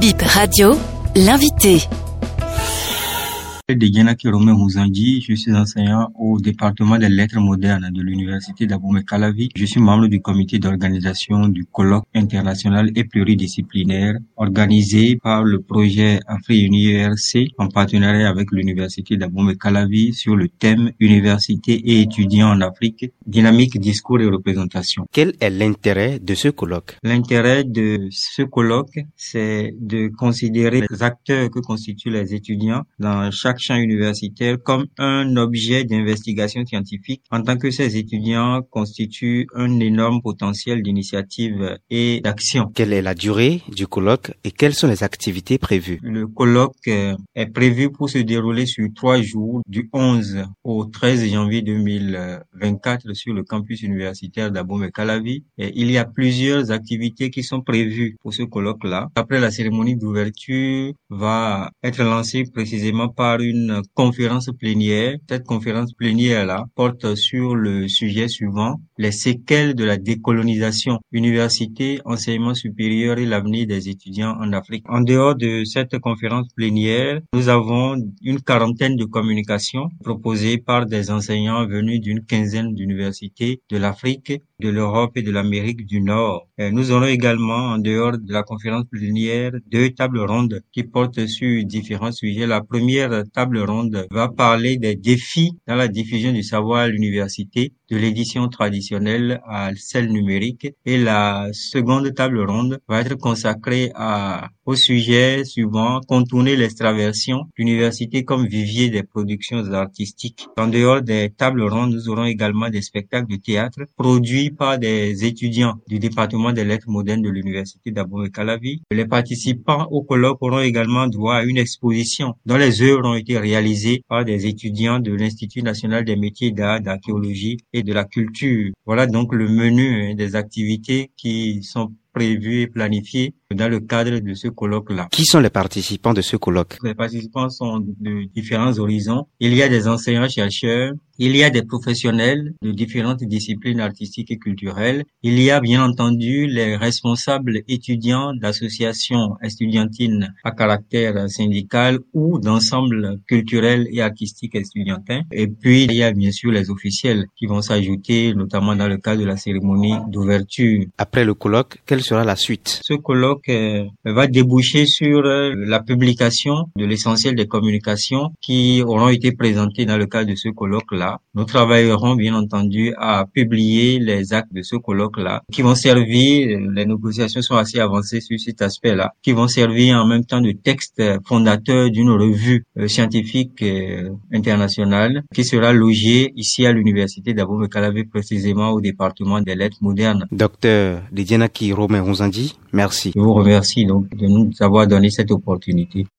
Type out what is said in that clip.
Bip Radio, l'invité. Je suis enseignant au département des lettres modernes de l'université d'Abomey Calavi. Je suis membre du comité d'organisation du colloque international et pluridisciplinaire organisé par le projet Afri-Uni ERC en partenariat avec l'université d'Abomey Calavi sur le thème Université et étudiants en Afrique, dynamique, discours et représentation. Quel est l'intérêt de ce colloque? L'intérêt de ce colloque, c'est de considérer les acteurs que constituent les étudiants dans chaque champ universitaire comme un objet d'investigation scientifique en tant que ces étudiants constituent un énorme potentiel d'initiative et d'action. Quelle est la durée du colloque et quelles sont les activités prévues? Le colloque euh, est prévu pour se dérouler sur trois jours du 11 au 13 janvier 2024 sur le campus universitaire d'Abomey Calavi. Et il y a plusieurs activités qui sont prévues pour ce colloque-là. Après la cérémonie d'ouverture va être lancée précisément par une conférence plénière. Cette conférence plénière-là porte sur le sujet suivant, les séquelles de la décolonisation, université, enseignement supérieur et l'avenir des étudiants en Afrique. En dehors de cette conférence plénière, nous avons une quarantaine de communications proposées par des enseignants venus d'une quinzaine d'universités de l'Afrique, de l'Europe et de l'Amérique du Nord. Et nous aurons également, en dehors de la conférence plénière, deux tables rondes qui portent sur différents sujets. La première table ronde va parler des défis dans la diffusion du savoir à l'université, de l'édition traditionnelle à celle numérique. Et la seconde table ronde va être consacrée à, au sujet suivant, contourner l'extraversion, l'université comme vivier des productions artistiques. En dehors des tables rondes, nous aurons également des spectacles de théâtre produits par des étudiants du département des lettres modernes de l'université d'Abomey Calavi. Les participants au colloque auront également droit à une exposition dont les œuvres ont été réalisées par des étudiants de l'Institut national des métiers d'art, d'archéologie de la culture. Voilà donc le menu des activités qui sont prévues et planifiées dans le cadre de ce colloque-là. Qui sont les participants de ce colloque? Les participants sont de différents horizons. Il y a des enseignants-chercheurs, il y a des professionnels de différentes disciplines artistiques et culturelles. Il y a bien entendu les responsables étudiants d'associations estudiantines à caractère syndical ou d'ensembles culturels et artistiques estudiantins. Et puis, il y a bien sûr les officiels qui vont s'ajouter, notamment dans le cadre de la cérémonie d'ouverture. Après le colloque, quelle sera la suite Ce colloque euh, va déboucher sur euh, la publication de l'essentiel des communications qui auront été présentées dans le cadre de ce colloque-là. Nous travaillerons bien entendu à publier les actes de ce colloque-là qui vont servir, les négociations sont assez avancées sur cet aspect-là, qui vont servir en même temps de texte fondateur d'une revue euh, scientifique internationale qui sera logée ici à l'université d'Abomey Calavi précisément au département des lettres modernes. Docteur Lidianaki Merci. Je vous remercie donc de nous avoir donné cette opportunité.